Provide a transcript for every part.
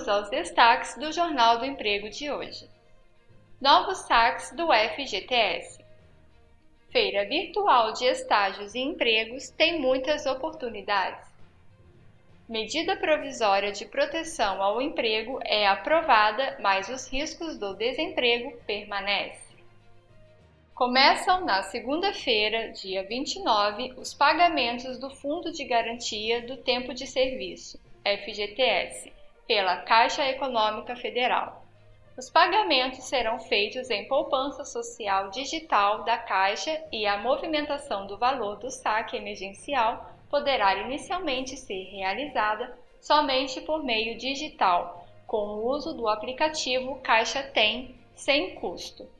Vamos aos destaques do Jornal do Emprego de hoje. Novos saques do FGTS. Feira Virtual de Estágios e Empregos tem muitas oportunidades. Medida provisória de proteção ao emprego é aprovada, mas os riscos do desemprego permanecem. Começam na segunda-feira, dia 29, os pagamentos do Fundo de Garantia do Tempo de Serviço, FGTS, pela Caixa Econômica Federal. Os pagamentos serão feitos em poupança social digital da Caixa e a movimentação do valor do saque emergencial poderá inicialmente ser realizada somente por meio digital, com o uso do aplicativo Caixa Tem, sem custo.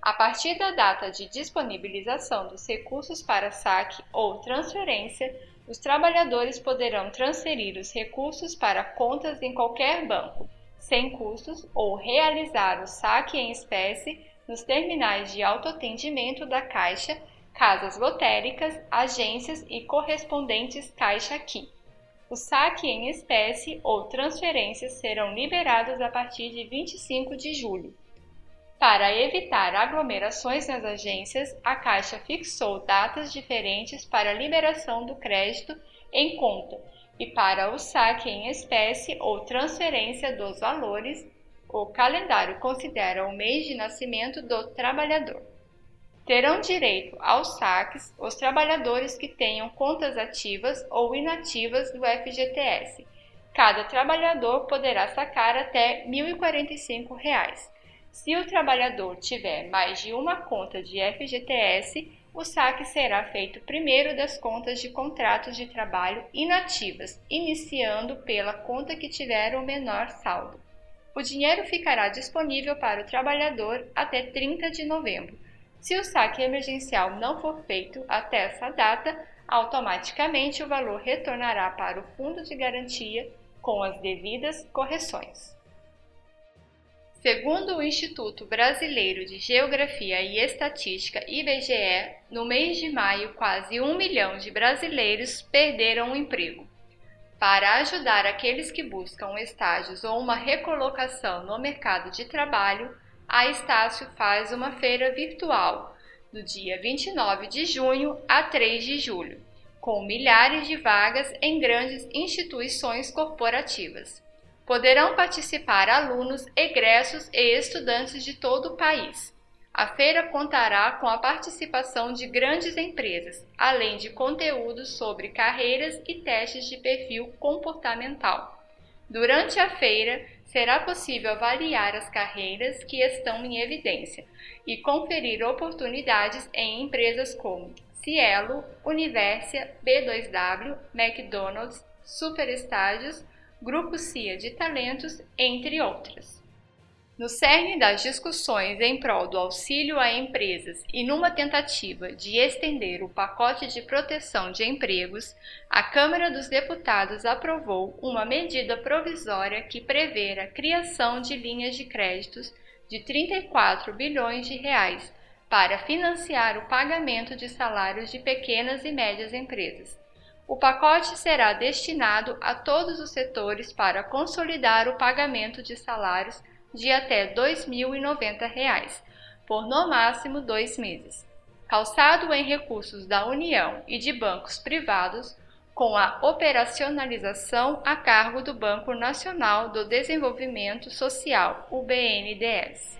A partir da data de disponibilização dos recursos para saque ou transferência, os trabalhadores poderão transferir os recursos para contas em qualquer banco, sem custos, ou realizar o saque em espécie nos terminais de autoatendimento da Caixa casas lotéricas, agências e correspondentes Caixa Aqui. O saque em espécie ou transferências serão liberados a partir de 25 de julho. Para evitar aglomerações nas agências, a Caixa fixou datas diferentes para liberação do crédito em conta e para o saque em espécie ou transferência dos valores. O calendário considera o mês de nascimento do trabalhador. Terão direito aos saques os trabalhadores que tenham contas ativas ou inativas do FGTS. Cada trabalhador poderá sacar até R$ 1.045. Se o trabalhador tiver mais de uma conta de FGTS, o saque será feito primeiro das contas de contratos de trabalho inativas, iniciando pela conta que tiver o menor saldo. O dinheiro ficará disponível para o trabalhador até 30 de novembro se o saque emergencial não for feito até essa data, automaticamente o valor retornará para o fundo de garantia com as devidas correções. Segundo o Instituto Brasileiro de Geografia e Estatística, IBGE, no mês de maio, quase um milhão de brasileiros perderam o emprego. Para ajudar aqueles que buscam estágios ou uma recolocação no mercado de trabalho, a Estácio faz uma feira virtual do dia 29 de junho a 3 de julho, com milhares de vagas em grandes instituições corporativas. Poderão participar alunos, egressos e estudantes de todo o país. A feira contará com a participação de grandes empresas, além de conteúdos sobre carreiras e testes de perfil comportamental. Durante a feira, será possível avaliar as carreiras que estão em evidência e conferir oportunidades em empresas como Cielo, Universia, B2W, McDonald's, Superestádios, Grupo CIA de Talentos, entre outras. No cerne das discussões em prol do auxílio a empresas e numa tentativa de estender o pacote de proteção de empregos, a Câmara dos Deputados aprovou uma medida provisória que prevê a criação de linhas de créditos de 34 bilhões de reais para financiar o pagamento de salários de pequenas e médias empresas. O pacote será destinado a todos os setores para consolidar o pagamento de salários de até R$ 2.090, por no máximo dois meses, calçado em recursos da União e de bancos privados, com a operacionalização a cargo do Banco Nacional do Desenvolvimento Social, o BNDES.